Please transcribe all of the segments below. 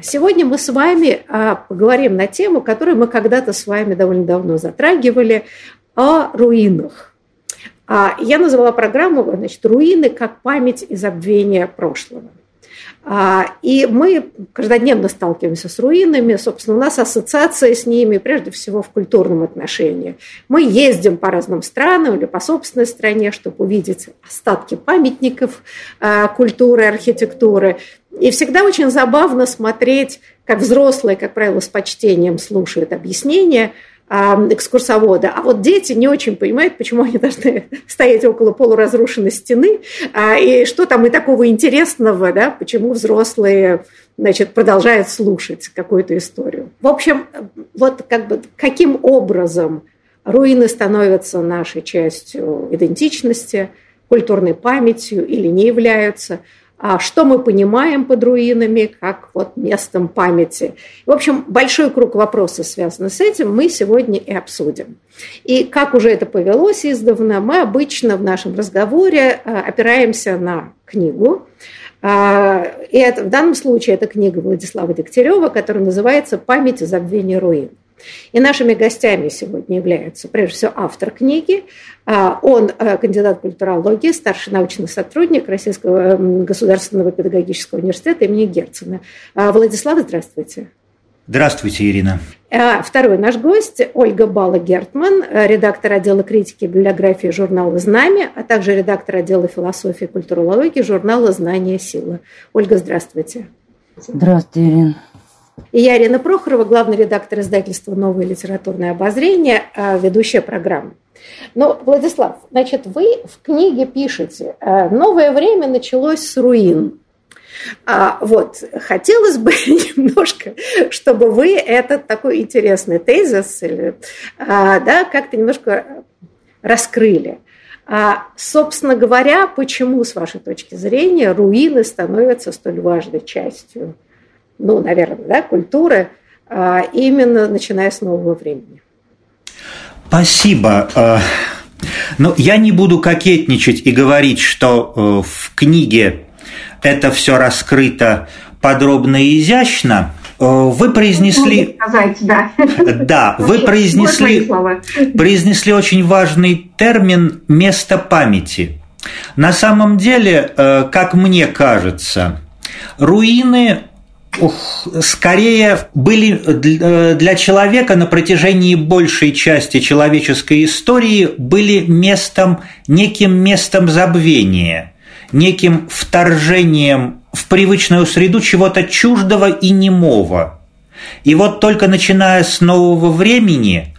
Сегодня мы с вами а, поговорим на тему, которую мы когда-то с вами довольно давно затрагивали, о руинах. А, я назвала программу значит, «Руины как память и забвение прошлого». А, и мы каждодневно сталкиваемся с руинами, собственно, у нас ассоциация с ними, прежде всего, в культурном отношении. Мы ездим по разным странам или по собственной стране, чтобы увидеть остатки памятников культуры, архитектуры. И всегда очень забавно смотреть, как взрослые, как правило, с почтением слушают объяснения экскурсовода. А вот дети не очень понимают, почему они должны стоять около полуразрушенной стены, а, и что там и такого интересного, да, почему взрослые значит, продолжают слушать какую-то историю. В общем, вот как бы каким образом руины становятся нашей частью идентичности, культурной памятью или не являются – а что мы понимаем под руинами, как вот местом памяти. В общем, большой круг вопросов, связанных с этим, мы сегодня и обсудим. И как уже это повелось издавна, мы обычно в нашем разговоре а, опираемся на книгу, а, и это, в данном случае это книга Владислава Дегтярева, которая называется «Память и забвение руин». И нашими гостями сегодня являются, прежде всего, автор книги. А, он э, кандидат культурологии, старший научный сотрудник Российского государственного педагогического университета имени Герцена. А, Владислав, здравствуйте. Здравствуйте, Ирина. А, второй наш гость – Ольга Бала-Гертман, редактор отдела критики и библиографии журнала «Знамя», а также редактор отдела философии и культурологии журнала «Знание. Сила». Ольга, здравствуйте. Здравствуйте, Ирина. И я, Ирина Прохорова, главный редактор издательства «Новое литературное обозрение», а, ведущая программы. Но, Владислав, значит, вы в книге пишете «Новое время началось с руин». А, вот, хотелось бы немножко, чтобы вы этот такой интересный тезис или, а, да, как-то немножко раскрыли. А, собственно говоря, почему, с вашей точки зрения, руины становятся столь важной частью ну, наверное, да, культуры, а, именно начиная с нового времени. Спасибо. А, Но ну, я не буду кокетничать и говорить, что э, в книге это все раскрыто подробно и изящно. Э, вы произнесли... Сказать, да. Да, вы произнесли, произнесли очень важный термин «место памяти». На самом деле, э, как мне кажется, руины скорее были э, для человека на протяжении большей части человеческой истории были местом, неким местом забвения, неким вторжением в привычную среду чего-то чуждого и немого. И вот только начиная с нового времени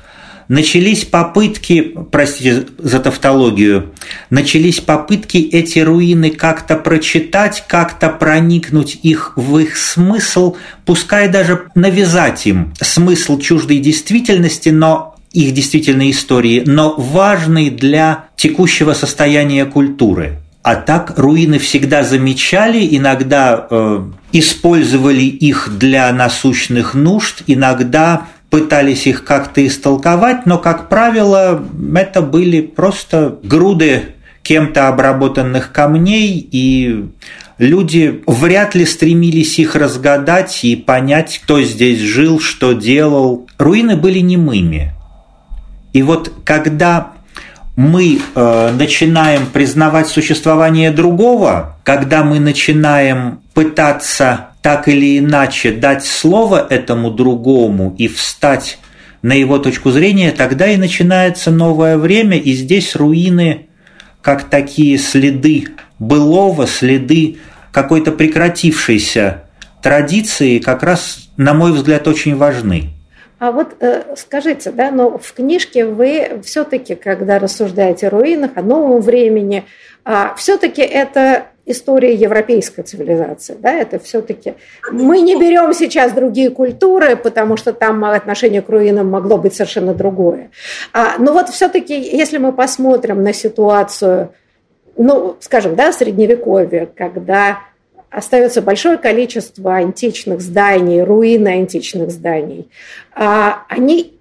начались попытки, простите за тавтологию, начались попытки эти руины как-то прочитать, как-то проникнуть их в их смысл, пускай даже навязать им смысл чуждой действительности, но их действительной истории, но важный для текущего состояния культуры. А так руины всегда замечали, иногда э, использовали их для насущных нужд, иногда пытались их как-то истолковать, но, как правило, это были просто груды кем-то обработанных камней, и люди вряд ли стремились их разгадать и понять, кто здесь жил, что делал. Руины были немыми. И вот когда мы э, начинаем признавать существование другого, когда мы начинаем пытаться так или иначе дать слово этому другому и встать на его точку зрения, тогда и начинается новое время, и здесь руины как такие следы былого, следы какой-то прекратившейся традиции как раз, на мой взгляд, очень важны. А вот э, скажите, да, но в книжке вы все-таки, когда рассуждаете о руинах, о новом времени, а все-таки это история европейской цивилизации, да, это все-таки мы не берем сейчас другие культуры, потому что там отношение к руинам могло быть совершенно другое. А, но вот все-таки, если мы посмотрим на ситуацию, ну, скажем, да, средневековья, когда остается большое количество античных зданий, руины античных зданий. А они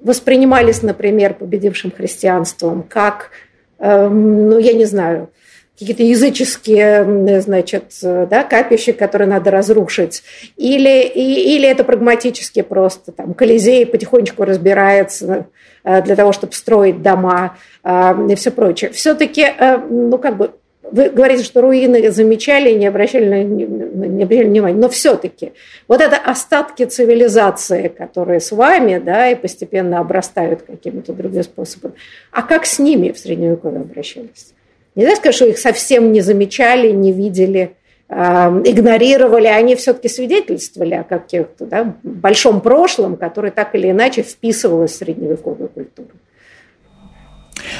воспринимались, например, победившим христианством как, эм, ну, я не знаю, какие-то языческие, значит, да, капища, которые надо разрушить, или, и, или это прагматически просто там Колизей потихонечку разбирается э, для того, чтобы строить дома э, и все прочее. Все-таки, э, ну, как бы вы говорите, что руины замечали и не обращали, не обращали внимания, но все-таки вот это остатки цивилизации, которые с вами, да, и постепенно обрастают какими-то другими способами. А как с ними в Средневековье обращались? Нельзя сказать, что их совсем не замечали, не видели, а, игнорировали, они все-таки свидетельствовали о каких-то да, большом прошлом, которое так или иначе вписывалось в средневековую культуру.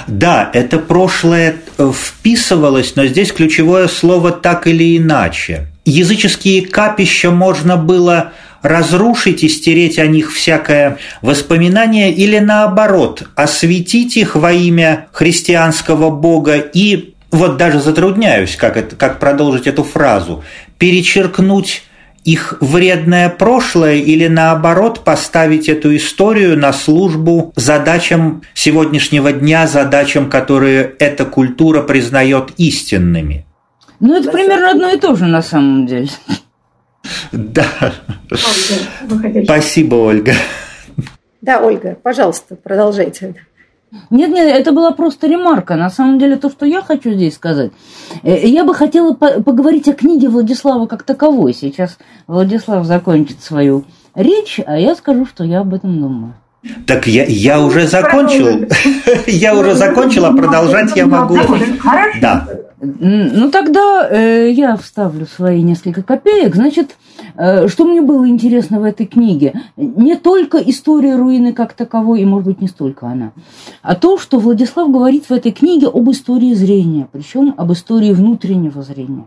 Да, это прошлое э, вписывалось, но здесь ключевое слово «так или иначе». Языческие капища можно было разрушить и стереть о них всякое воспоминание или наоборот, осветить их во имя христианского Бога и вот даже затрудняюсь, как, это, как продолжить эту фразу, перечеркнуть их вредное прошлое или наоборот поставить эту историю на службу задачам сегодняшнего дня, задачам, которые эта культура признает истинными. Ну, это примерно одно и то же на самом деле. Да. Спасибо, Ольга. Да, Ольга, пожалуйста, продолжайте. Нет, нет, это была просто ремарка. На самом деле, то, что я хочу здесь сказать, э, я бы хотела поговорить о книге Владислава как таковой. Сейчас Владислав закончит свою речь, а я скажу, что я об этом думаю. Так я, я уже закончил. Я уже закончил, а продолжать я могу. Да. Ну, тогда э, я вставлю свои несколько копеек. Значит, э, что мне было интересно в этой книге? Не только история руины как таковой, и, может быть, не столько она, а то, что Владислав говорит в этой книге об истории зрения, причем об истории внутреннего зрения.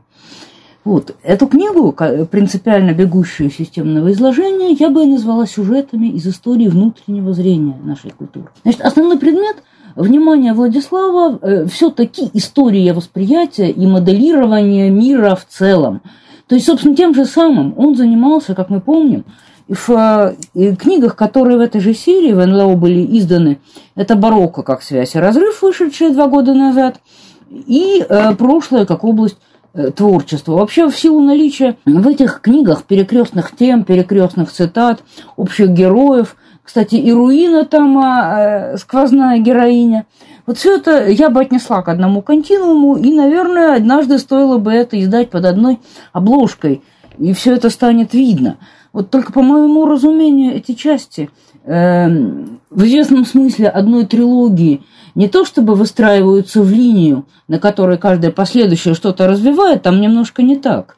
Вот. Эту книгу, принципиально бегущую системного изложения, я бы назвала сюжетами из истории внутреннего зрения нашей культуры. Значит, основной предмет – внимание Владислава э, все-таки история восприятия и моделирования мира в целом. То есть, собственно, тем же самым он занимался, как мы помним, в э, книгах, которые в этой же серии в НЛО были изданы, это «Барокко как связь и разрыв», вышедшие два года назад, и э, «Прошлое как область творчества. Вообще, в силу наличия в этих книгах перекрестных тем, перекрестных цитат, общих героев – кстати, и руина там а, э, сквозная героиня. Вот все это я бы отнесла к одному континууму, и, наверное, однажды стоило бы это издать под одной обложкой, и все это станет видно. Вот только по моему разумению эти части э, в известном смысле одной трилогии не то чтобы выстраиваются в линию, на которой каждое последующее что-то развивает, там немножко не так.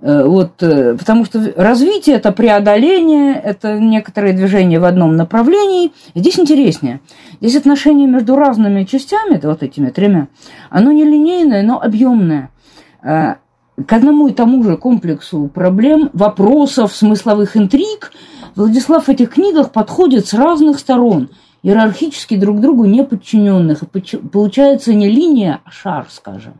Э, вот, э, потому что развитие – это преодоление, это некоторые движения в одном направлении. Здесь интереснее. Здесь отношение между разными частями, вот этими тремя, оно не линейное, но объемное. К одному и тому же комплексу проблем, вопросов, смысловых интриг Владислав в этих книгах подходит с разных сторон, иерархически друг другу не подчиненных. Получается не линия, а шар, скажем.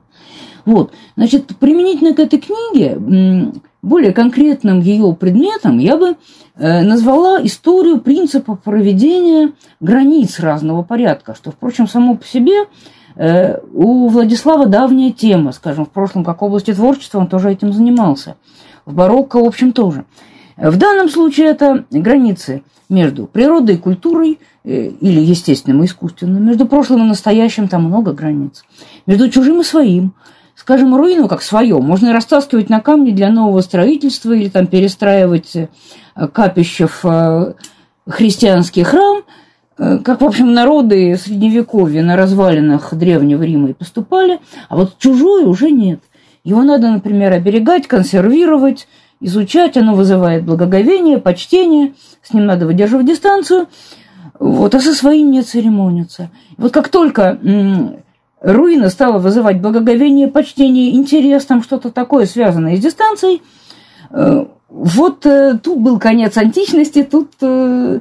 Вот. Значит, применительно к этой книге, более конкретным ее предметом я бы э, назвала историю принципа проведения границ разного порядка, что, впрочем, само по себе у Владислава давняя тема, скажем, в прошлом как области творчества он тоже этим занимался. В барокко, в общем, тоже. В данном случае это границы между природой и культурой, э, или естественным и искусственным, между прошлым и настоящим там много границ, между чужим и своим, скажем, руину как свое можно растаскивать на камни для нового строительства или там перестраивать э, капище в э, христианский храм, э, как, в общем, народы Средневековья на развалинах Древнего Рима и поступали, а вот чужое уже нет. Его надо, например, оберегать, консервировать, изучать, оно вызывает благоговение, почтение, с ним надо выдерживать дистанцию, вот, а со своим не церемониться. Вот как только руина стала вызывать благоговение, почтение, интерес, там что-то такое, связанное с дистанцией, э, вот э, тут был конец античности, тут э,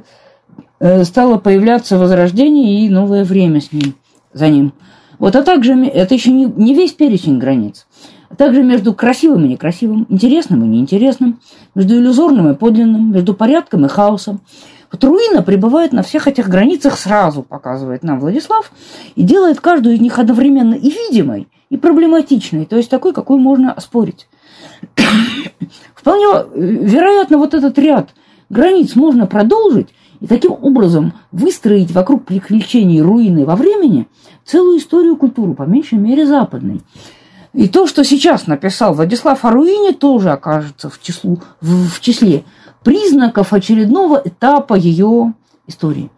стало появляться возрождение и новое время с ним, за ним. Вот, а также это еще не, не весь перечень границ. А также между красивым и некрасивым, интересным и неинтересным, между иллюзорным и подлинным, между порядком и хаосом. Вот руина пребывает на всех этих границах сразу, показывает нам Владислав, и делает каждую из них одновременно и видимой, и проблематичной, то есть такой, какую можно оспорить. Вполне э, вероятно, вот этот ряд границ можно продолжить и таким образом выстроить вокруг приключений руины во времени целую историю культуры, по меньшей мере западной. И то, что сейчас написал Владислав о руине, тоже окажется в, числу, в, в числе признаков очередного этапа ее истории.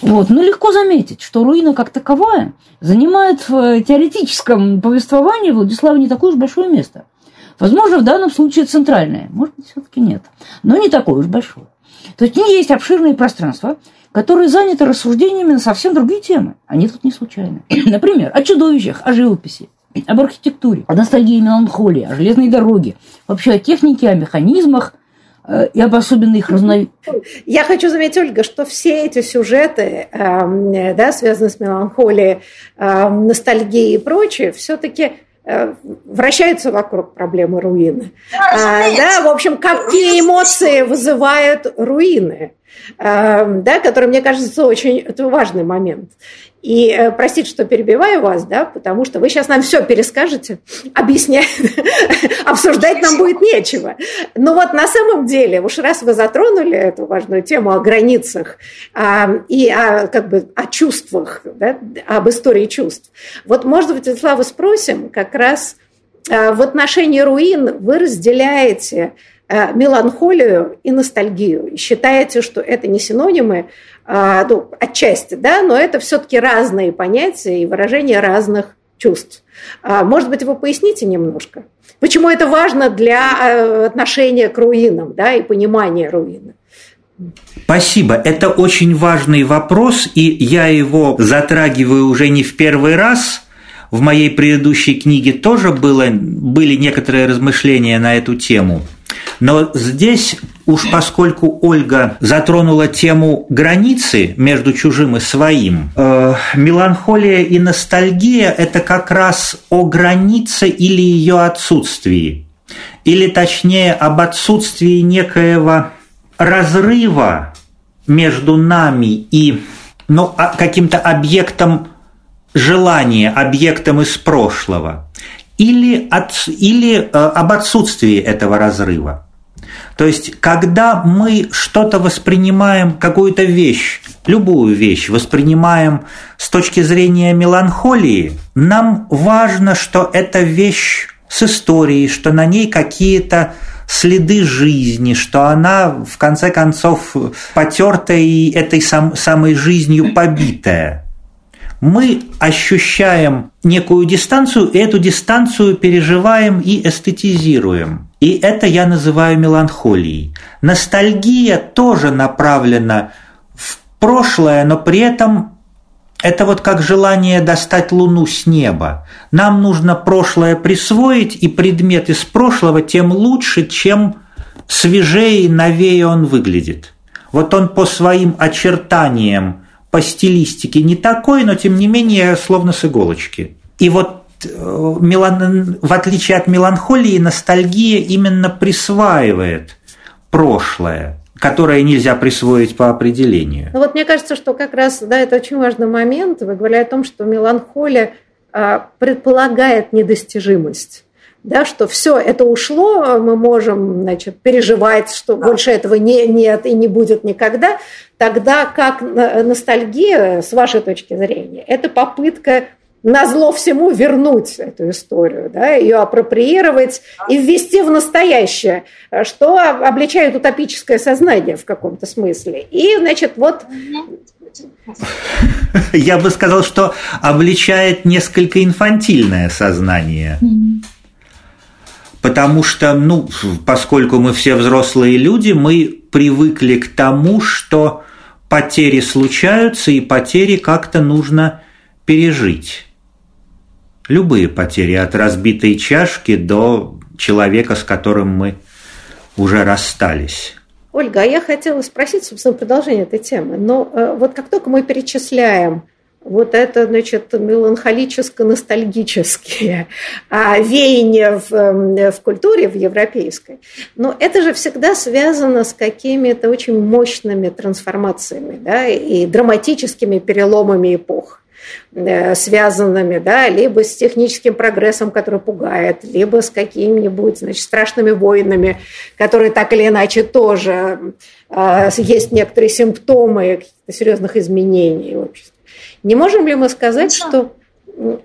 Вот. Но легко заметить, что руина как таковая занимает в теоретическом повествовании Владислава не такое уж большое место. Возможно, в данном случае центральное, может быть, все-таки нет, но не такое уж большое. То есть есть обширные пространства, которые заняты рассуждениями на совсем другие темы. Они тут не случайны. Например, о чудовищах, о живописи, об архитектуре, о ностальгии и меланхолии, о железной дороге, вообще о технике, о механизмах, Э, и об особенных разновидностях. Я хочу заметить, Ольга, что все эти сюжеты, эм, да, связанные с меланхолией, эм, ностальгией и прочее, все-таки э, вращаются вокруг проблемы руины. А, да, в общем, какие эмоции вызывают руины, эм, да, которые, мне кажется, очень это важный момент. И э, простите, что перебиваю вас, да, потому что вы сейчас нам все перескажете, объяснять, обсуждать нам будет нечего. Но вот на самом деле, уж раз вы затронули эту важную тему о границах а, и о, как бы, о чувствах, да, об истории чувств, вот, может быть, Слава, спросим как раз а, в отношении руин вы разделяете а, меланхолию и ностальгию. Считаете, что это не синонимы, ну, отчасти, да, но это все-таки разные понятия и выражения разных чувств. А, может быть, вы поясните немножко, почему это важно для э, отношения к руинам, да, и понимания руины? Спасибо. Это очень важный вопрос, и я его затрагиваю уже не в первый раз. В моей предыдущей книге тоже было, были некоторые размышления на эту тему. Но здесь уж поскольку Ольга затронула тему границы между чужим и своим, э, меланхолия и ностальгия – это как раз о границе или ее отсутствии. Или точнее об отсутствии некоего разрыва между нами и ну, а, каким-то объектом желания, объектом из прошлого, или, от, или э, об отсутствии этого разрыва. То есть, когда мы что-то воспринимаем, какую-то вещь, любую вещь воспринимаем с точки зрения меланхолии, нам важно, что эта вещь с историей, что на ней какие-то следы жизни, что она, в конце концов, потертая и этой сам, самой жизнью побитая. Мы ощущаем некую дистанцию, и эту дистанцию переживаем и эстетизируем – и это я называю меланхолией. Ностальгия тоже направлена в прошлое, но при этом это вот как желание достать Луну с неба. Нам нужно прошлое присвоить, и предмет из прошлого тем лучше, чем свежее и новее он выглядит. Вот он по своим очертаниям, по стилистике не такой, но тем не менее словно с иголочки. И вот. В отличие от меланхолии, ностальгия именно присваивает прошлое, которое нельзя присвоить по определению. Ну вот мне кажется, что как раз да, это очень важный момент. Вы говорили о том, что меланхолия а, предполагает недостижимость. Да, что все это ушло, мы можем значит, переживать, что да. больше этого не, нет и не будет никогда, тогда как ностальгия, с вашей точки зрения, это попытка на зло всему вернуть эту историю, да, ее апроприировать и ввести в настоящее, что обличает утопическое сознание в каком-то смысле. И, значит, вот я бы сказал, что обличает несколько инфантильное сознание. Потому что, ну, поскольку мы все взрослые люди, мы привыкли к тому, что потери случаются, и потери как-то нужно пережить. Любые потери, от разбитой чашки до человека, с которым мы уже расстались. Ольга, а я хотела спросить, собственно, продолжение этой темы. Но э, вот как только мы перечисляем вот это, значит, меланхолическо-ностальгические а, веяния в, эм, в культуре, в европейской, но это же всегда связано с какими-то очень мощными трансформациями да, и драматическими переломами эпох. Э, связанными, да, либо с техническим прогрессом, который пугает, либо с какими-нибудь значит, страшными войнами, которые так или иначе тоже э, есть некоторые симптомы каких-то серьезных изменений в обществе. Не можем ли мы сказать, что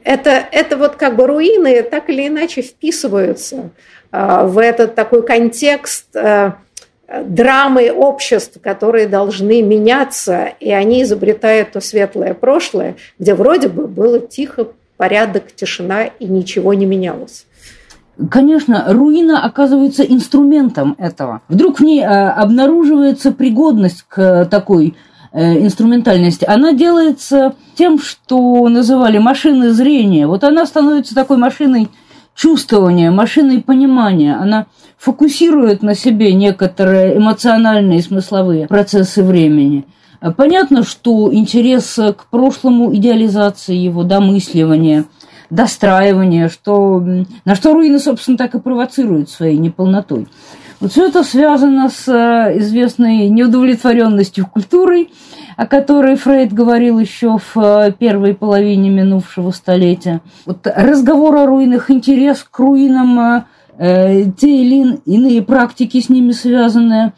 это, это вот как бы руины так или иначе вписываются э, в этот такой контекст драмы обществ, которые должны меняться, и они изобретают то светлое прошлое, где вроде бы было тихо, порядок, тишина, и ничего не менялось. Конечно, руина оказывается инструментом этого. Вдруг в ней э, обнаруживается пригодность к такой э, инструментальности. Она делается тем, что называли машиной зрения. Вот она становится такой машиной чувствования, машиной понимания. Она фокусирует на себе некоторые эмоциональные и смысловые процессы времени. Понятно, что интерес к прошлому, идеализации его, домысливания, достраивания, что, на что руины, собственно, так и провоцируют своей неполнотой. Вот все это связано с э, известной неудовлетворенностью культурой, о которой Фрейд говорил еще в э, первой половине минувшего столетия. Вот разговор о руинах, интерес к руинам, э, те или иные практики с ними связанные,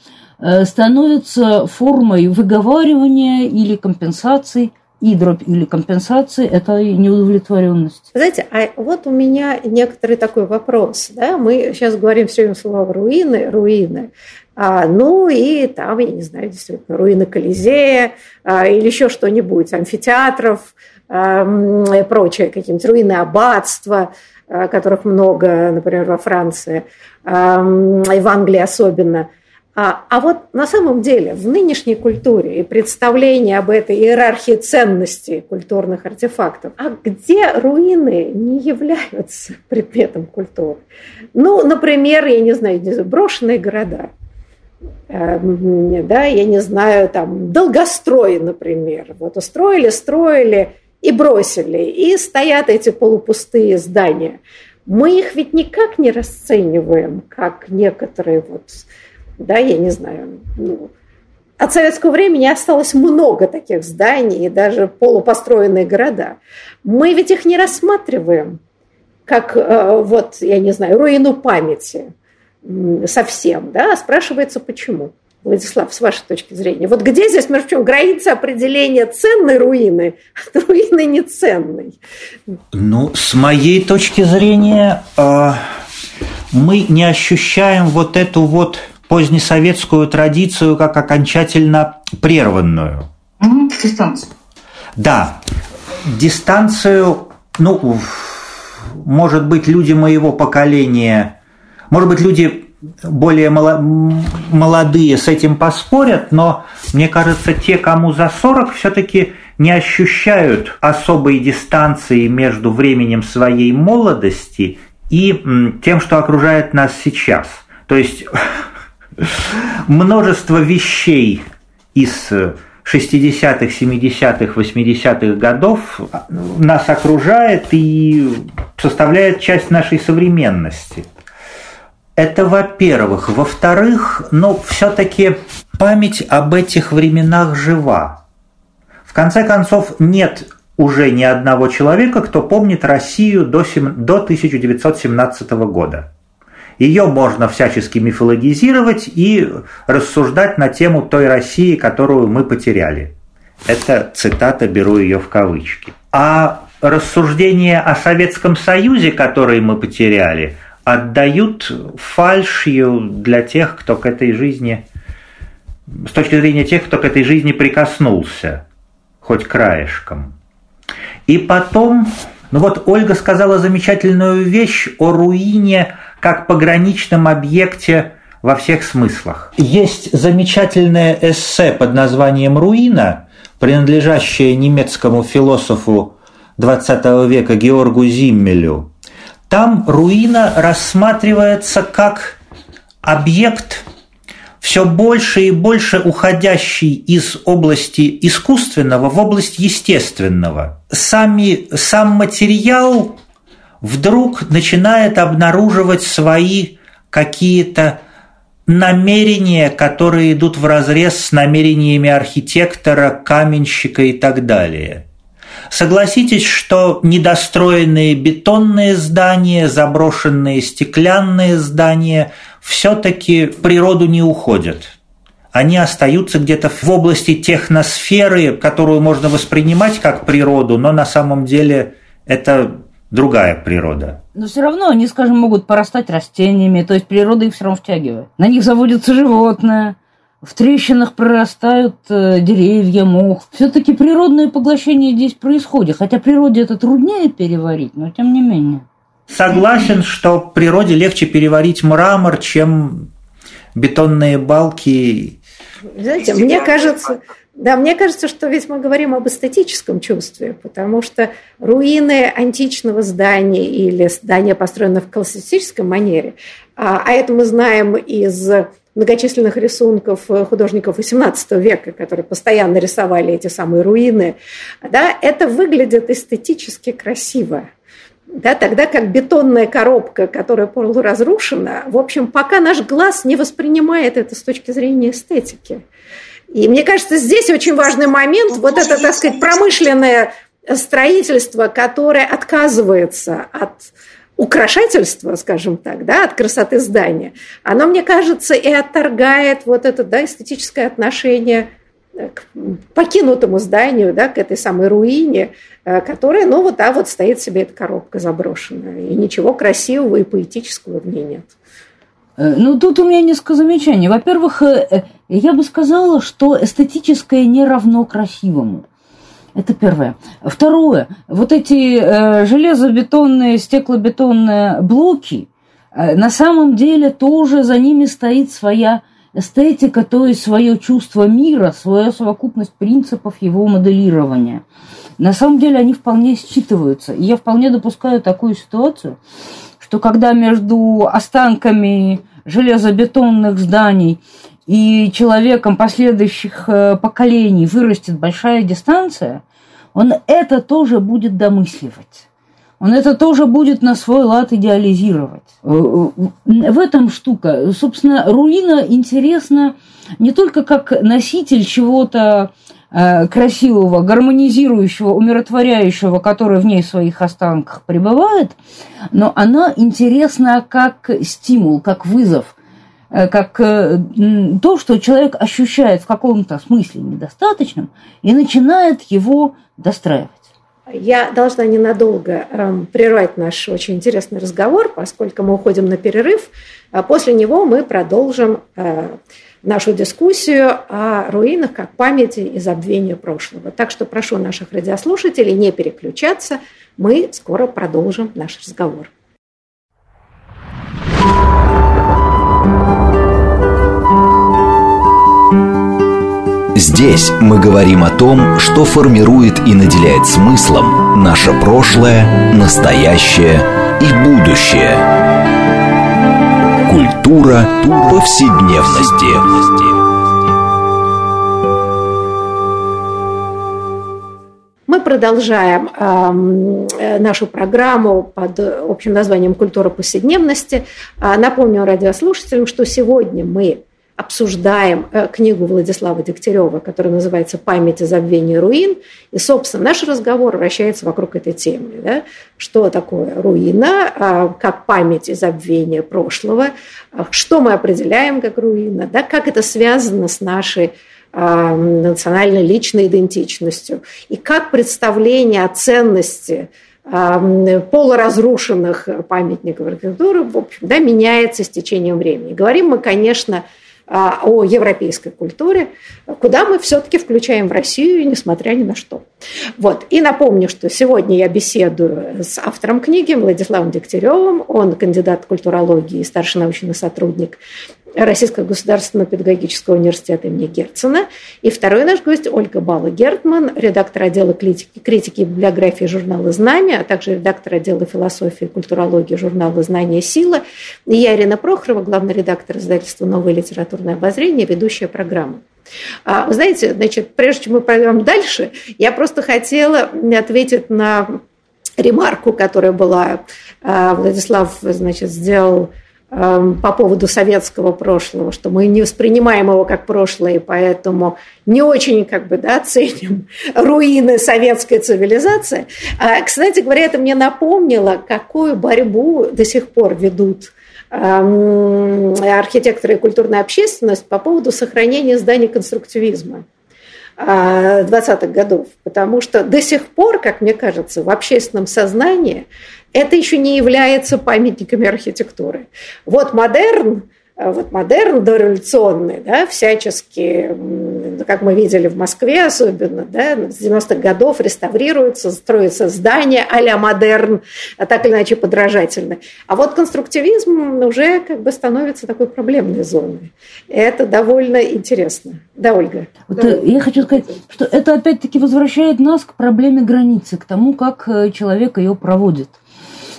становятся формой выговаривания или компенсации и дробь или компенсации – это неудовлетворенность. Знаете, а вот у меня некоторый такой вопрос. Да? Мы сейчас говорим все время слово «руины», «руины». А, ну и там, я не знаю, действительно, руины Колизея а, или еще что-нибудь, амфитеатров а, и прочее, какие-нибудь руины аббатства, которых много, например, во Франции, а, и в Англии особенно. А, а вот на самом деле в нынешней культуре и представлении об этой иерархии ценностей культурных артефактов, а где руины не являются предметом культуры? Ну, например, я не знаю, брошенные города – Э, да, я не знаю, там, долгострой, например. Вот устроили, строили и бросили, и стоят эти полупустые здания. Мы их ведь никак не расцениваем, как некоторые вот, да, я не знаю, ну, от советского времени осталось много таких зданий и даже полупостроенные города. Мы ведь их не рассматриваем как, э, вот, я не знаю, руину памяти – совсем, да, спрашивается, почему. Владислав, с вашей точки зрения, вот где здесь, между прочим, граница определения ценной руины от руины неценной? Ну, с моей точки зрения, э, мы не ощущаем вот эту вот позднесоветскую традицию как окончательно прерванную. Угу, дистанцию. Да, дистанцию, ну, может быть, люди моего поколения может быть, люди более молодые с этим поспорят, но мне кажется, те, кому за 40, все-таки не ощущают особой дистанции между временем своей молодости и тем, что окружает нас сейчас. То есть множество вещей из 60-х, 70-х, 80-х годов нас окружает и составляет часть нашей современности – это во-первых. Во-вторых, ну, все-таки память об этих временах жива. В конце концов, нет уже ни одного человека, кто помнит Россию до, 7, до 1917 года. Ее можно всячески мифологизировать и рассуждать на тему той России, которую мы потеряли. Это цитата, беру ее в кавычки. А рассуждения о Советском Союзе, которые мы потеряли, отдают фальшью для тех, кто к этой жизни, с точки зрения тех, кто к этой жизни прикоснулся, хоть краешком. И потом, ну вот Ольга сказала замечательную вещь о руине как пограничном объекте во всех смыслах. Есть замечательное эссе под названием «Руина», принадлежащее немецкому философу XX века Георгу Зиммелю. Там руина рассматривается как объект все больше и больше уходящий из области искусственного в область естественного. Сами, сам материал вдруг начинает обнаруживать свои какие-то намерения, которые идут в разрез с намерениями архитектора, каменщика и так далее. Согласитесь, что недостроенные бетонные здания, заброшенные стеклянные здания все-таки в природу не уходят. Они остаются где-то в области техносферы, которую можно воспринимать как природу, но на самом деле это другая природа. Но все равно они, скажем, могут порастать растениями, то есть природа их все равно втягивает. На них заводятся животные, в трещинах прорастают э, деревья, мох. Все-таки природное поглощение здесь происходит, хотя природе это труднее переварить, но тем не менее. Согласен, что природе легче переварить мрамор, чем бетонные балки. Знаете, мне кажется, да, мне кажется, что ведь мы говорим об эстетическом чувстве, потому что руины античного здания или здания, построенного в классицистическом манере, а, а это мы знаем из многочисленных рисунков художников XVIII века, которые постоянно рисовали эти самые руины, да, это выглядит эстетически красиво. Да, тогда как бетонная коробка, которая полуразрушена, в общем, пока наш глаз не воспринимает это с точки зрения эстетики. И мне кажется, здесь очень важный момент, ну, вот это, так сказать, промышленное строительство, которое отказывается от украшательства, скажем так, да, от красоты здания, оно, мне кажется, и отторгает вот это да, эстетическое отношение к покинутому зданию, да, к этой самой руине, э, которая, ну, вот, да, вот стоит себе эта коробка заброшенная, и ничего красивого и поэтического в ней нет. Э, ну, тут у меня несколько замечаний. Во-первых, э, я бы сказала, что эстетическое не равно красивому. Это первое. Второе. Вот эти э, железобетонные, стеклобетонные блоки, э, на самом деле тоже за ними стоит своя эстетика, то есть свое чувство мира, своя совокупность принципов его моделирования. На самом деле они вполне считываются. И я вполне допускаю такую ситуацию, что когда между останками железобетонных зданий и человеком последующих э, поколений вырастет большая дистанция, он это тоже будет домысливать. Он это тоже будет на свой лад идеализировать. Э, э, в этом штука. Собственно, руина интересна не только как носитель чего-то красивого, гармонизирующего, умиротворяющего, который в ней в своих останках пребывает, но она интересна как стимул, как вызов – как э, то, что человек ощущает в каком-то смысле недостаточным и начинает его достраивать. Я должна ненадолго э, прервать наш очень интересный разговор, поскольку мы уходим на перерыв. А после него мы продолжим э, нашу дискуссию о руинах как памяти и забвения прошлого. Так что прошу наших радиослушателей не переключаться. Мы скоро продолжим наш разговор. Здесь мы говорим о том, что формирует и наделяет смыслом наше прошлое, настоящее и будущее. Культура повседневности. Мы продолжаем э, нашу программу под общим названием «Культура повседневности». А, напомню радиослушателям, что сегодня мы обсуждаем э, книгу Владислава Дегтярева, которая называется «Память о забвении руин». И, собственно, наш разговор вращается вокруг этой темы. Да? Что такое руина, а, как память и забвение прошлого, а, что мы определяем как руина, да? как это связано с нашей национальной личной идентичностью, и как представление о ценности полуразрушенных памятников архитектуры, в общем, да, меняется с течением времени. Говорим мы, конечно, а, о европейской культуре, куда мы все-таки включаем в Россию, несмотря ни на что. Вот. И напомню, что сегодня я беседую с автором книги Владиславом Дегтяревым. Он кандидат культурологии и старший научный сотрудник Российского государственного педагогического университета имени Герцена. И второй наш гость Ольга Бала-Гертман, редактор отдела критики, критики и библиографии журнала «Знамя», а также редактор отдела философии и культурологии журнала «Знание. Сила». И я, Ирина Прохорова, главный редактор издательства «Новое литературное обозрение», ведущая программы. А, вы знаете, значит, прежде чем мы пойдем дальше, я просто хотела ответить на ремарку, которая была, а, Владислав, значит, сделал по поводу советского прошлого, что мы не воспринимаем его как прошлое, и поэтому не очень как бы, да, ценим руины советской цивилизации. А, кстати говоря, это мне напомнило, какую борьбу до сих пор ведут эм, архитекторы и культурная общественность по поводу сохранения зданий конструктивизма. 20-х годов, потому что до сих пор, как мне кажется, в общественном сознании это еще не является памятниками архитектуры. Вот модерн, э, вот модерн дореволюционный, да, всячески, как мы видели в Москве особенно, да, с 90-х годов реставрируются, строятся здания а-ля модерн, а так или иначе подражательны. А вот конструктивизм уже как бы становится такой проблемной зоной. это довольно интересно. Да, Ольга? Вот да. Э, я хочу сказать, что это опять-таки возвращает нас к проблеме границы, к тому, как э, человек ее проводит.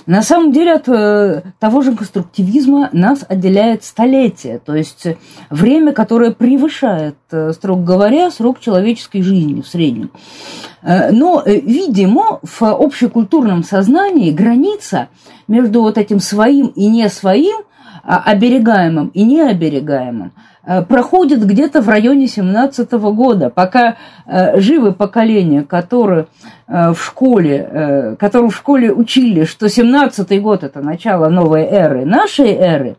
На самом деле от э, того же конструктивизма нас отделяет столетие, то есть время, которое превышает, э, строго говоря, срок человеческой жизни в среднем. Э, но, видимо, в общекультурном сознании граница между вот этим своим и не своим, а оберегаемым и необерегаемым – Э, проходит где-то в районе 17 года, пока э, живы поколения, которые э, в школе, которые в школе учили, что 17 год это начало новой эры, нашей эры,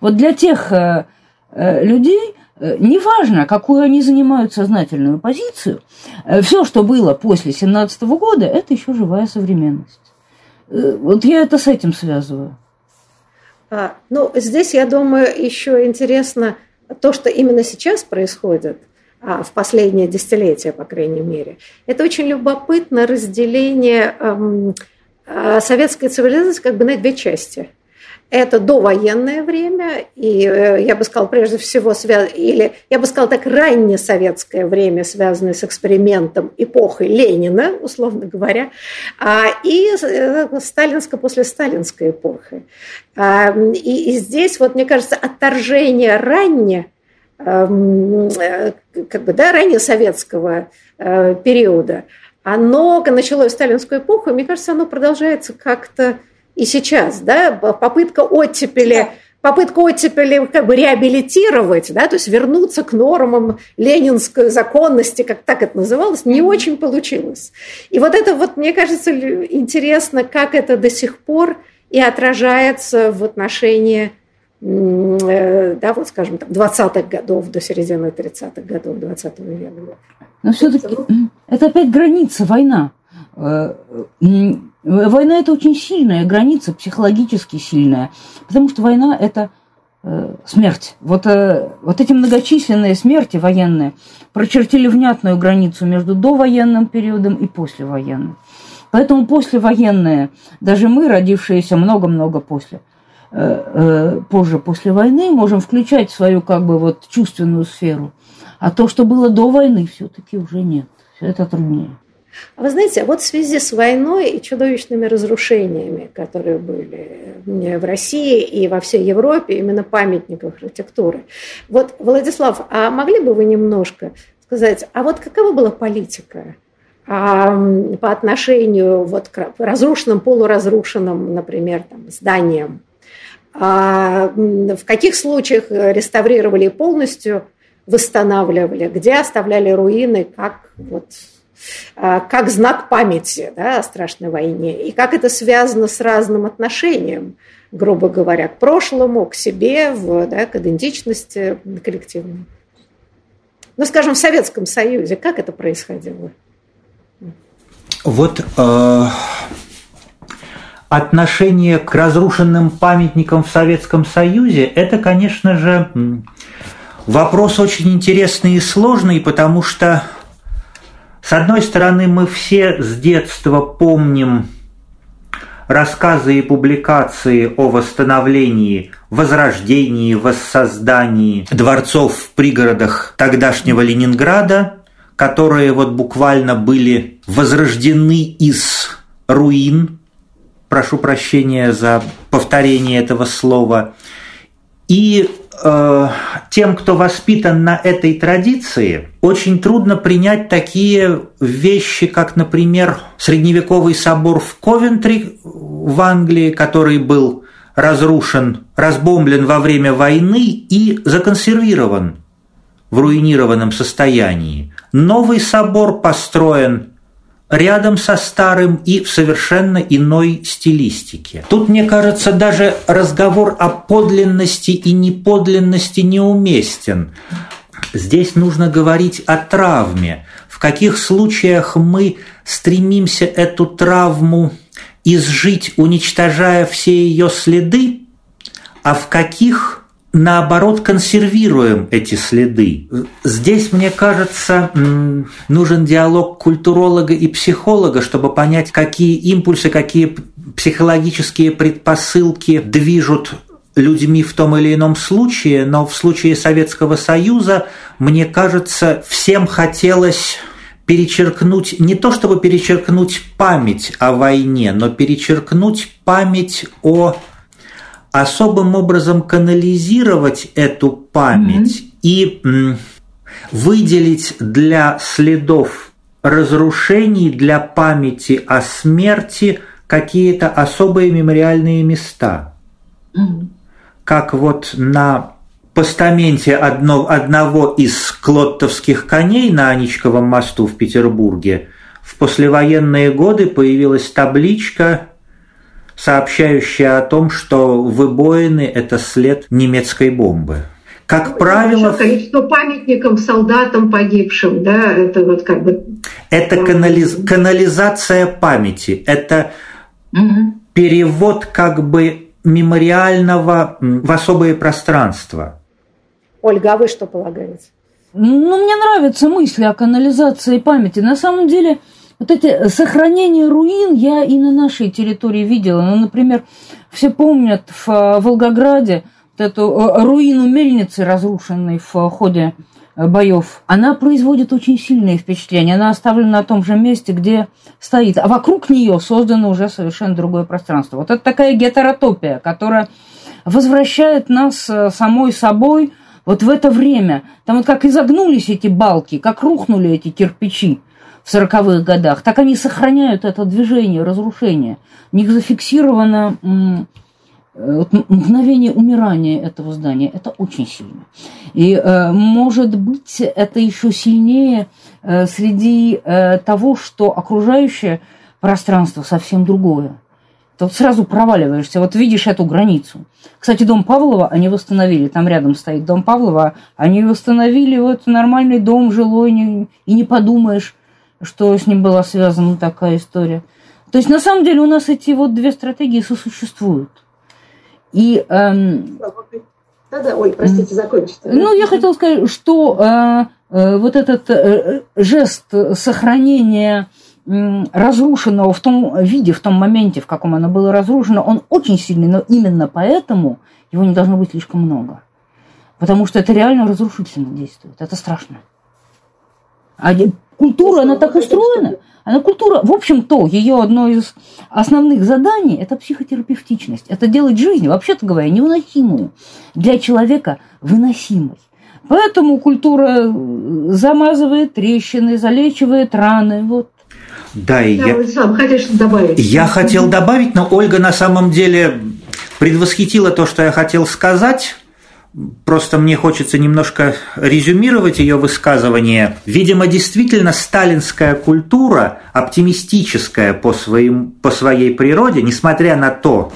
вот для тех людей, неважно, какую они занимают сознательную позицию, все, что было после 17 года, это еще живая современность. Вот я это с этим связываю. А, ну, здесь, я думаю, еще интересно – то, что именно сейчас происходит, а, в последнее десятилетие, по крайней мере, это очень любопытно разделение эм, э, советской цивилизации как бы на две части – это довоенное время, и э, я бы сказала, прежде всего, или я бы сказала так, раннее советское время, связанное с экспериментом эпохи Ленина, условно говоря, а, и э, сталинско-после сталинской эпохи. А, и, здесь, вот, мне кажется, отторжение ранее, эм, э, как бы, да, ранее советского периода, оно началось в сталинскую эпоху, и мне кажется, оно продолжается как-то и сейчас, да, попытка оттепели, попытка оттепели как бы реабилитировать, да, то есть вернуться к нормам ленинской законности, как так это называлось, не очень получилось. И вот это вот, мне кажется, интересно, как это до сих пор и отражается в отношении э, да, вот скажем, там, 20-х годов до середины 30-х годов 20 века. Но все-таки это опять граница, война. Э, Война – это очень сильная граница, психологически сильная, потому что война – это э, смерть. Вот, э, вот эти многочисленные смерти военные прочертили внятную границу между довоенным периодом и послевоенным. Поэтому послевоенные, даже мы, родившиеся много-много после, позже после войны, можем включать свою как бы вот чувственную сферу. А то, что было до войны, все-таки уже нет. Все это труднее. А вы знаете, а вот в связи с войной и чудовищными разрушениями, которые были в России и во всей Европе, именно памятников архитектуры. Вот, Владислав, а могли бы вы немножко сказать, а вот какова была политика а, по отношению вот к разрушенным, полуразрушенным, например, там, зданиям? В каких случаях реставрировали полностью восстанавливали, где оставляли руины, как вот как знак памяти да, о страшной войне, и как это связано с разным отношением, грубо говоря, к прошлому, к себе, в, да, к идентичности коллективной. ну, скажем, в Советском Союзе, как это происходило? Вот э, отношение к разрушенным памятникам в Советском Союзе, это, конечно же, вопрос очень интересный и сложный, потому что, с одной стороны, мы все с детства помним рассказы и публикации о восстановлении, возрождении, воссоздании дворцов в пригородах тогдашнего Ленинграда, которые вот буквально были возрождены из руин, прошу прощения за повторение этого слова, и э, тем, кто воспитан на этой традиции, очень трудно принять такие вещи, как, например, средневековый собор в Ковентри в Англии, который был разрушен, разбомблен во время войны и законсервирован в руинированном состоянии. Новый собор построен рядом со старым и в совершенно иной стилистике. Тут, мне кажется, даже разговор о подлинности и неподлинности неуместен. Здесь нужно говорить о травме. В каких случаях мы стремимся эту травму изжить, уничтожая все ее следы, а в каких наоборот, консервируем эти следы. Здесь, мне кажется, нужен диалог культуролога и психолога, чтобы понять, какие импульсы, какие психологические предпосылки движут людьми в том или ином случае, но в случае Советского Союза, мне кажется, всем хотелось перечеркнуть, не то чтобы перечеркнуть память о войне, но перечеркнуть память о особым образом канализировать эту память mm-hmm. и выделить для следов разрушений, для памяти о смерти какие-то особые мемориальные места. Mm-hmm. Как вот на постаменте одно, одного из клоттовских коней на Аничковом мосту в Петербурге в послевоенные годы появилась табличка сообщающая о том, что выбоины – это след немецкой бомбы. Как ну, правило... Количество памятникам солдатам погибшим, да, это вот как бы... Это канализ... канализация памяти, это угу. перевод как бы мемориального в особые пространства. Ольга, а вы что полагаете? Ну, мне нравятся мысли о канализации памяти. На самом деле, вот эти э, сохранения руин я и на нашей территории видела. Ну, например, все помнят в э, Волгограде вот эту э, руину мельницы, разрушенной в ходе боев, она производит очень сильное впечатление. Она оставлена на том же месте, где стоит. А вокруг нее создано уже совершенно другое пространство. Вот это такая гетеротопия, которая возвращает нас самой собой вот в это время. Там вот как изогнулись эти балки, как рухнули эти кирпичи в 40-х годах, так они сохраняют это движение, разрушение. У них зафиксировано мгновение умирания этого здания. Это очень сильно. И, э, может быть, это еще сильнее э, среди э, того, что окружающее пространство совсем другое. Ты вот сразу проваливаешься, вот видишь эту границу. Кстати, дом Павлова они восстановили, там рядом стоит дом Павлова, они восстановили вот нормальный дом жилой, и не подумаешь, что с ним была связана такая история. То есть, на самом деле, у нас эти вот две стратегии сосуществуют. И... Эм, Да-да, ой, простите, закончите. Ну, я хотела сказать, что э, э, вот этот э, жест сохранения э, разрушенного в том виде, в том моменте, в каком оно было разрушено, он очень сильный, но именно поэтому его не должно быть слишком много. Потому что это реально разрушительно действует. Это страшно. А Культура, она так устроена. Она культура, в общем-то, ее одно из основных заданий – это психотерапевтичность. Это делать жизнь, вообще-то говоря, невыносимую. Для человека выносимой. Поэтому культура замазывает трещины, залечивает раны. Вот. Да, и я, я, сам хотел добавить. Я хотел добавить, но Ольга на самом деле предвосхитила то, что я хотел сказать. Просто мне хочется немножко резюмировать ее высказывание. Видимо, действительно сталинская культура, оптимистическая по, своим, по своей природе, несмотря на то,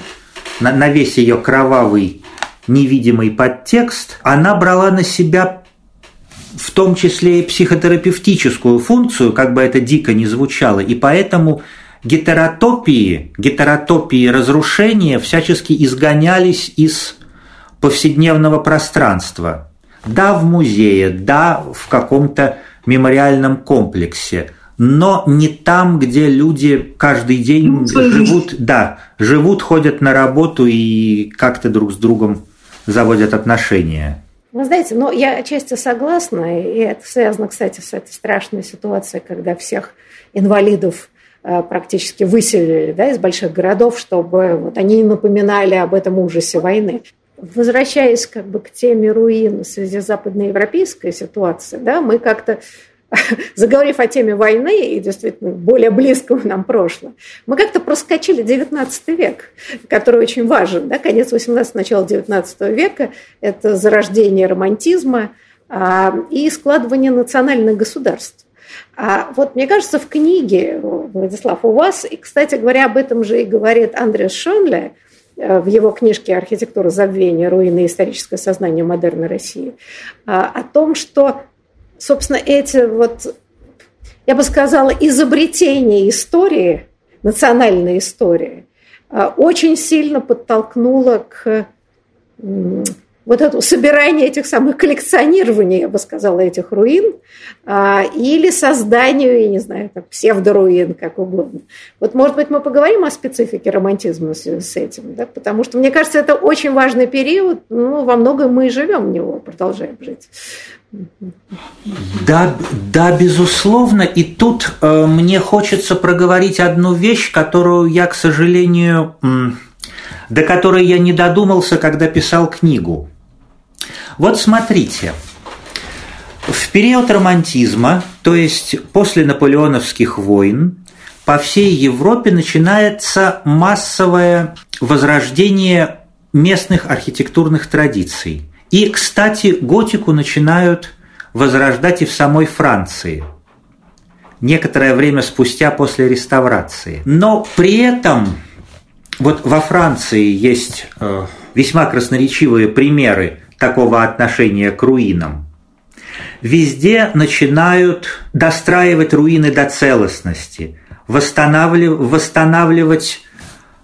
на, на весь ее кровавый невидимый подтекст, она брала на себя в том числе и психотерапевтическую функцию, как бы это дико не звучало, и поэтому гетеротопии, гетеротопии разрушения всячески изгонялись из повседневного пространства. Да, в музее, да, в каком-то мемориальном комплексе, но не там, где люди каждый день ну, живут, да, живут, ходят на работу и как-то друг с другом заводят отношения. Вы знаете, но я отчасти согласна, и это связано, кстати, с этой страшной ситуацией, когда всех инвалидов э, практически выселили да, из больших городов, чтобы вот они напоминали об этом ужасе войны. Возвращаясь как бы к теме руин в связи с западноевропейской ситуацией, да, мы как-то заговорив о теме войны и действительно более близкого нам прошлого, мы как-то проскочили 19 век, который очень важен. Да? Конец 18 начало 19 века – это зарождение романтизма а, и складывание национальных государств. А вот мне кажется, в книге, Владислав, у вас, и, кстати говоря, об этом же и говорит Андрес Шонле, в его книжке «Архитектура забвения. Руины и историческое сознание модерной России», а, о том, что собственно, эти вот, я бы сказала, изобретения истории, национальной истории, а, очень сильно подтолкнуло к вот это собирание этих самых коллекционирования, я бы сказала, этих руин, а, или созданию, я не знаю, там, псевдоруин, как угодно. Вот, может быть, мы поговорим о специфике романтизма с этим, да? потому что, мне кажется, это очень важный период, ну, во многом мы и живем в него, продолжаем жить. Да, да, безусловно. И тут э, мне хочется проговорить одну вещь, которую я, к сожалению, до которой я не додумался, когда писал книгу. Вот смотрите, в период романтизма, то есть после наполеоновских войн, по всей Европе начинается массовое возрождение местных архитектурных традиций – и, кстати, готику начинают возрождать и в самой Франции. Некоторое время спустя после реставрации. Но при этом вот во Франции есть э, весьма красноречивые примеры такого отношения к руинам. Везде начинают достраивать руины до целостности, восстанавливать, восстанавливать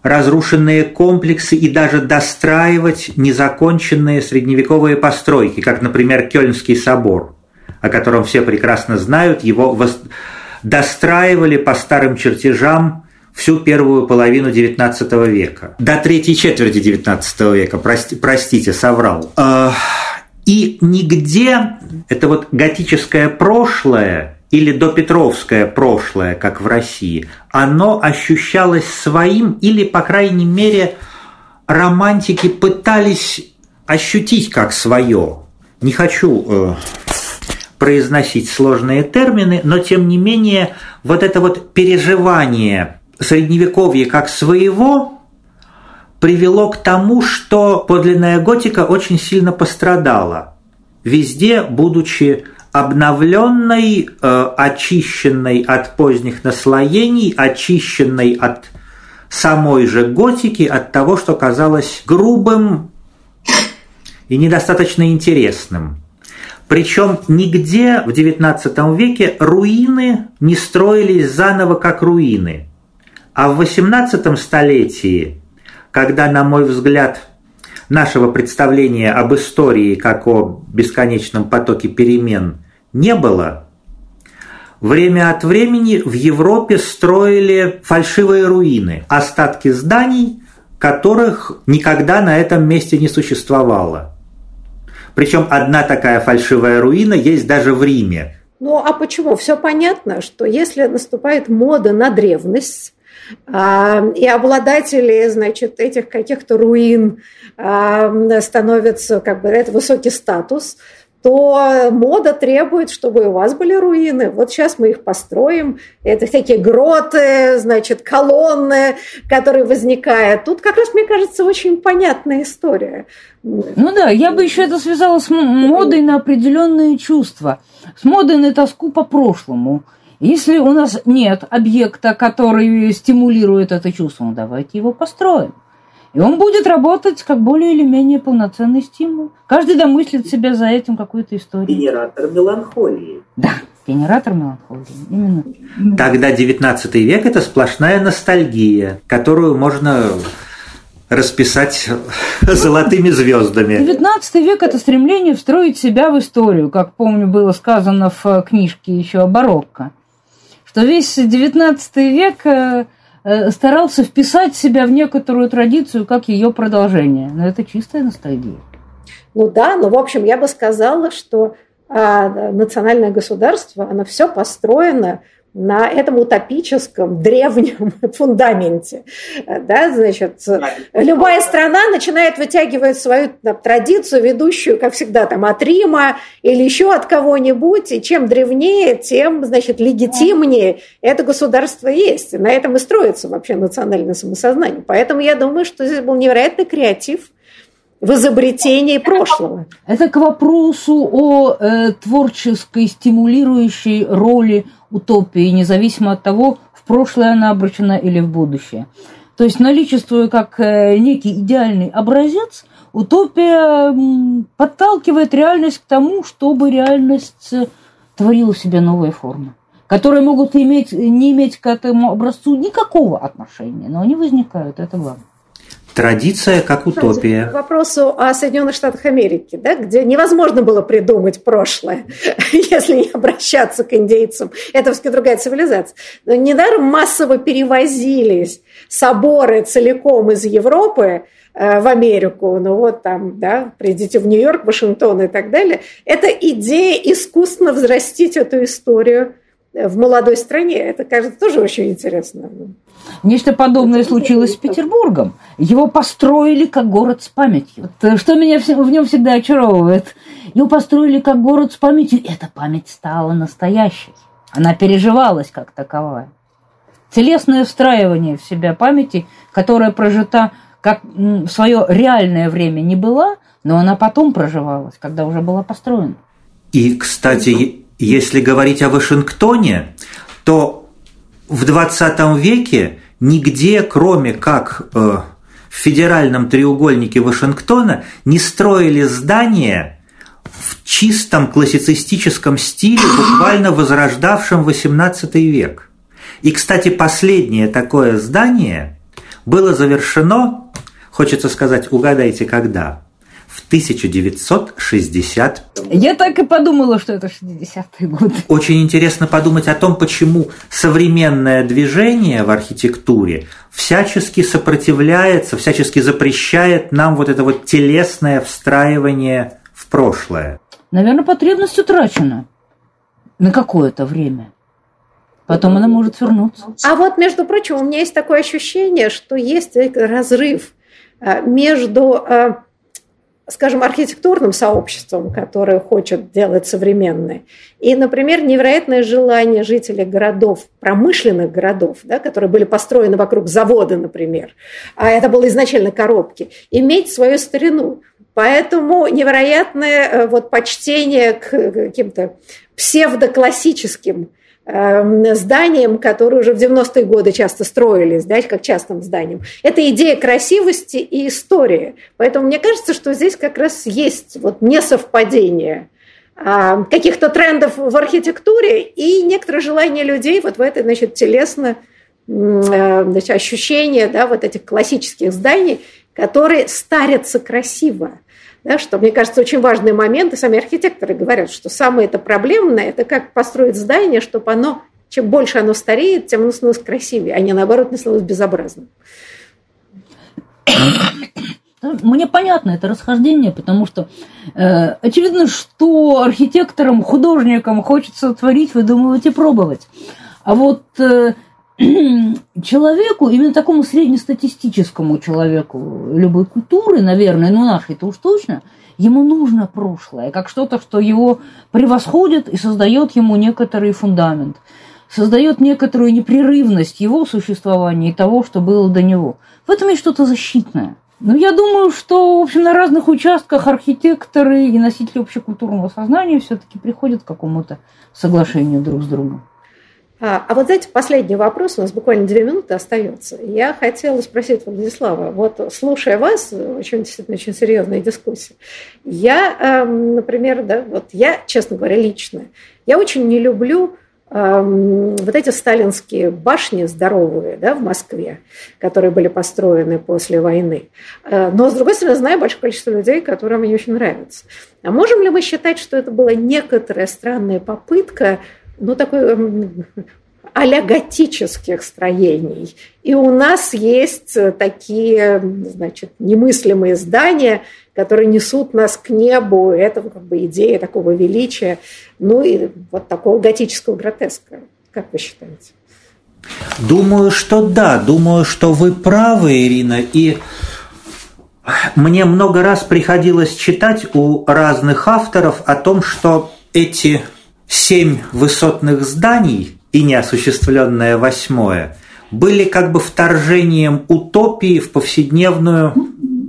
разрушенные комплексы и даже достраивать незаконченные средневековые постройки, как, например, Кёльнский собор, о котором все прекрасно знают, его достраивали по старым чертежам всю первую половину XIX века. До третьей четверти XIX века, прости, простите, соврал. А, и нигде это вот готическое прошлое или допетровское прошлое, как в России, оно ощущалось своим или, по крайней мере, романтики пытались ощутить как свое. Не хочу э, произносить сложные термины, но тем не менее вот это вот переживание средневековья как своего привело к тому, что подлинная готика очень сильно пострадала, везде будучи обновленной, э, очищенной от поздних наслоений, очищенной от самой же готики, от того, что казалось грубым и недостаточно интересным. Причем нигде в XIX веке руины не строились заново как руины. А в XVIII столетии, когда, на мой взгляд, нашего представления об истории как о бесконечном потоке перемен не было, время от времени в Европе строили фальшивые руины, остатки зданий, которых никогда на этом месте не существовало. Причем одна такая фальшивая руина есть даже в Риме. Ну а почему? Все понятно, что если наступает мода на древность, и обладатели, значит, этих каких-то руин а, становятся, как бы, это высокий статус, то мода требует, чтобы у вас были руины. Вот сейчас мы их построим. Это такие гроты, значит, колонны, которые возникают. Тут как раз, мне кажется, очень понятная история. Ну да, я бы еще это связала с модой на определенные чувства, с модой на тоску по прошлому. Если у нас нет объекта, который стимулирует это чувство, ну давайте его построим. И он будет работать как более или менее полноценный стимул. Каждый домыслит себя за этим какую-то историю. Генератор меланхолии. Да, генератор меланхолии. Именно. Тогда 19 век – это сплошная ностальгия, которую можно расписать золотыми звездами. 19 век – это стремление встроить себя в историю, как, помню, было сказано в книжке еще о барокко. Что весь 19 век э, э, старался вписать себя в некоторую традицию как ее продолжение. Но это чистая ностальгия. Ну да, но в общем я бы сказала, что а, национальное государство, оно все построено на этом утопическом древнем фундаменте. Да, значит, любая страна начинает вытягивать свою там, традицию, ведущую, как всегда, там, от Рима или еще от кого-нибудь, и чем древнее, тем, значит, легитимнее это государство есть. И на этом и строится вообще национальное самосознание. Поэтому я думаю, что здесь был невероятный креатив в изобретении прошлого. Это к вопросу о э, творческой стимулирующей роли утопии, независимо от того, в прошлое она обращена или в будущее. То есть, наличествуя как э, некий идеальный образец, утопия подталкивает реальность к тому, чтобы реальность э, творила в себе новые формы, которые могут иметь, не иметь к этому образцу никакого отношения, но они возникают, это главное. Традиция как утопия. К вопросу о Соединенных Штатах Америки, да, где невозможно было придумать прошлое, если не обращаться к индейцам. Это все другая цивилизация. Но недаром массово перевозились соборы целиком из Европы э, в Америку, ну вот там, да, придите в Нью-Йорк, Вашингтон и так далее. Это идея искусственно взрастить эту историю в молодой стране. Это, кажется, тоже очень интересно. Нечто подобное случилось с Петербургом. Его построили как город с памятью. Вот, э, что меня в нем всегда очаровывает. Его построили как город с памятью, и эта память стала настоящей. Она переживалась как таковая. Телесное встраивание в себя памяти, которая прожита как в свое реальное время не была, но она потом проживалась, когда уже была построена. И, кстати, если говорить о Вашингтоне, то в 20 веке нигде, кроме как э, в федеральном треугольнике Вашингтона, не строили здания в чистом классицистическом стиле, буквально возрождавшем XVIII век. И, кстати, последнее такое здание было завершено, хочется сказать, угадайте когда, в 1960. Я так и подумала, что это 60-е годы. Очень интересно подумать о том, почему современное движение в архитектуре всячески сопротивляется, всячески запрещает нам вот это вот телесное встраивание в прошлое. Наверное, потребность утрачена на какое-то время. Потом она может вернуться. А вот, между прочим, у меня есть такое ощущение, что есть разрыв э, между э, скажем, архитектурным сообществом, которое хочет делать современное. И, например, невероятное желание жителей городов, промышленных городов, да, которые были построены вокруг завода, например, а это было изначально коробки, иметь свою старину. Поэтому невероятное э, вот почтение к каким-то псевдоклассическим Эм, зданиям, которые уже в 90-е годы часто строились, да, как частным зданиям. Это идея красивости и истории. Поэтому мне кажется, что здесь как раз есть вот несовпадение а, каких-то трендов в архитектуре и некоторое желание людей вот в это, значит, телесно э, значит, ощущение да, вот этих классических зданий, которые старятся красиво. Да, что, мне кажется, очень важный момент, и сами архитекторы говорят, что самое это проблемное, это как построить здание, чтобы оно, чем больше оно стареет, тем оно становится красивее, а не наоборот не становится безобразным. Мне понятно это расхождение, потому что э, очевидно, что архитекторам, художникам хочется творить, выдумывать и пробовать. А вот э, человеку, именно такому среднестатистическому человеку любой культуры, наверное, ну нашей-то уж точно, ему нужно прошлое, как что-то, что его превосходит и создает ему некоторый фундамент, создает некоторую непрерывность его существования и того, что было до него. В этом есть что-то защитное. Ну, я думаю, что, в общем, на разных участках архитекторы и носители общекультурного сознания все-таки приходят к какому-то соглашению друг с другом. А, а вот знаете, последний вопрос, у нас буквально две минуты остается. Я хотела спросить Владислава, вот слушая вас, очень действительно очень серьезная дискуссия, я, эм, например, да, вот я, честно говоря, лично, я очень не люблю эм, вот эти сталинские башни здоровые да, в Москве, которые были построены после войны. Э, но, с другой стороны, знаю большое количество людей, которым они очень нравятся. А можем ли мы считать, что это была некоторая странная попытка ну, такой а готических строений. И у нас есть такие, значит, немыслимые здания, которые несут нас к небу. Это как бы идея такого величия, ну и вот такого готического гротеска. Как вы считаете? Думаю, что да. Думаю, что вы правы, Ирина. И мне много раз приходилось читать у разных авторов о том, что эти семь высотных зданий и неосуществленное восьмое были как бы вторжением утопии в повседневную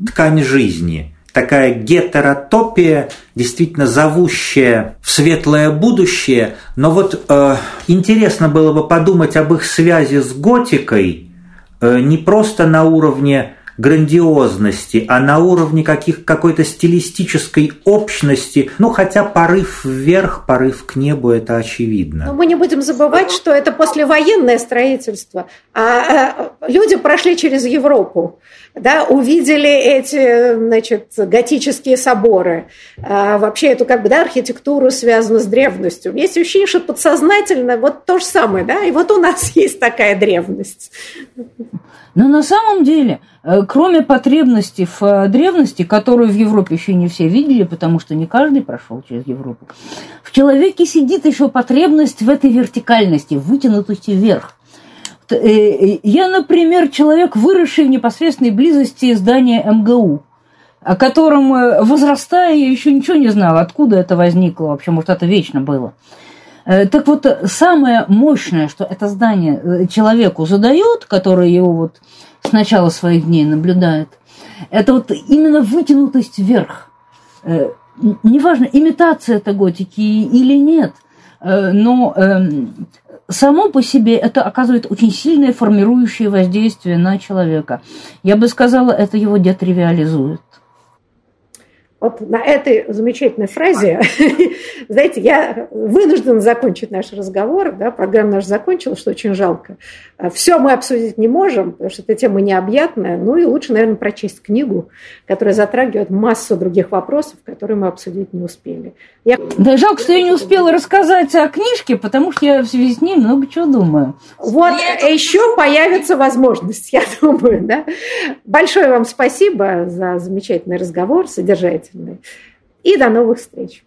ткань жизни. Такая гетеротопия, действительно зовущая в светлое будущее. Но вот э, интересно было бы подумать об их связи с готикой э, не просто на уровне грандиозности, а на уровне каких, какой-то стилистической общности, ну, хотя порыв вверх, порыв к небу, это очевидно. Но мы не будем забывать, что это послевоенное строительство, а люди прошли через Европу, да, увидели эти, значит, готические соборы, а вообще эту, как бы, да, архитектуру связанную с древностью. Есть ощущение, что подсознательно вот то же самое, да, и вот у нас есть такая древность. Но на самом деле, э, кроме потребности в э, древности, которую в Европе еще не все видели, потому что не каждый прошел через Европу, в человеке сидит еще потребность в этой вертикальности, в вытянутости вверх. Э, я, например, человек, выросший в непосредственной близости здания МГУ, о котором, возрастая, я еще ничего не знала, откуда это возникло, вообще, может, это вечно было. Э, так вот, самое мощное, что это здание э, человеку задает, который его вот с начала своих дней наблюдает, это вот именно вытянутость вверх. Э, неважно, имитация это готики или нет, но эм, само по себе это оказывает очень сильное формирующее воздействие на человека. Я бы сказала, это его детривиализует. Вот на этой замечательной фразе, знаете, я вынуждена закончить наш разговор, да, программа наша закончилась, что очень жалко. А Все мы обсудить не можем, потому что эта тема необъятная, ну и лучше, наверное, прочесть книгу, которая затрагивает массу других вопросов, которые мы обсудить не успели. Я... Да, жалко, что я не успела рассказать о книжке, потому что я в связи с ней много чего думаю. Вот еще появится возможность, я думаю, да. Большое вам спасибо за замечательный разговор, содержательный. И до новых встреч.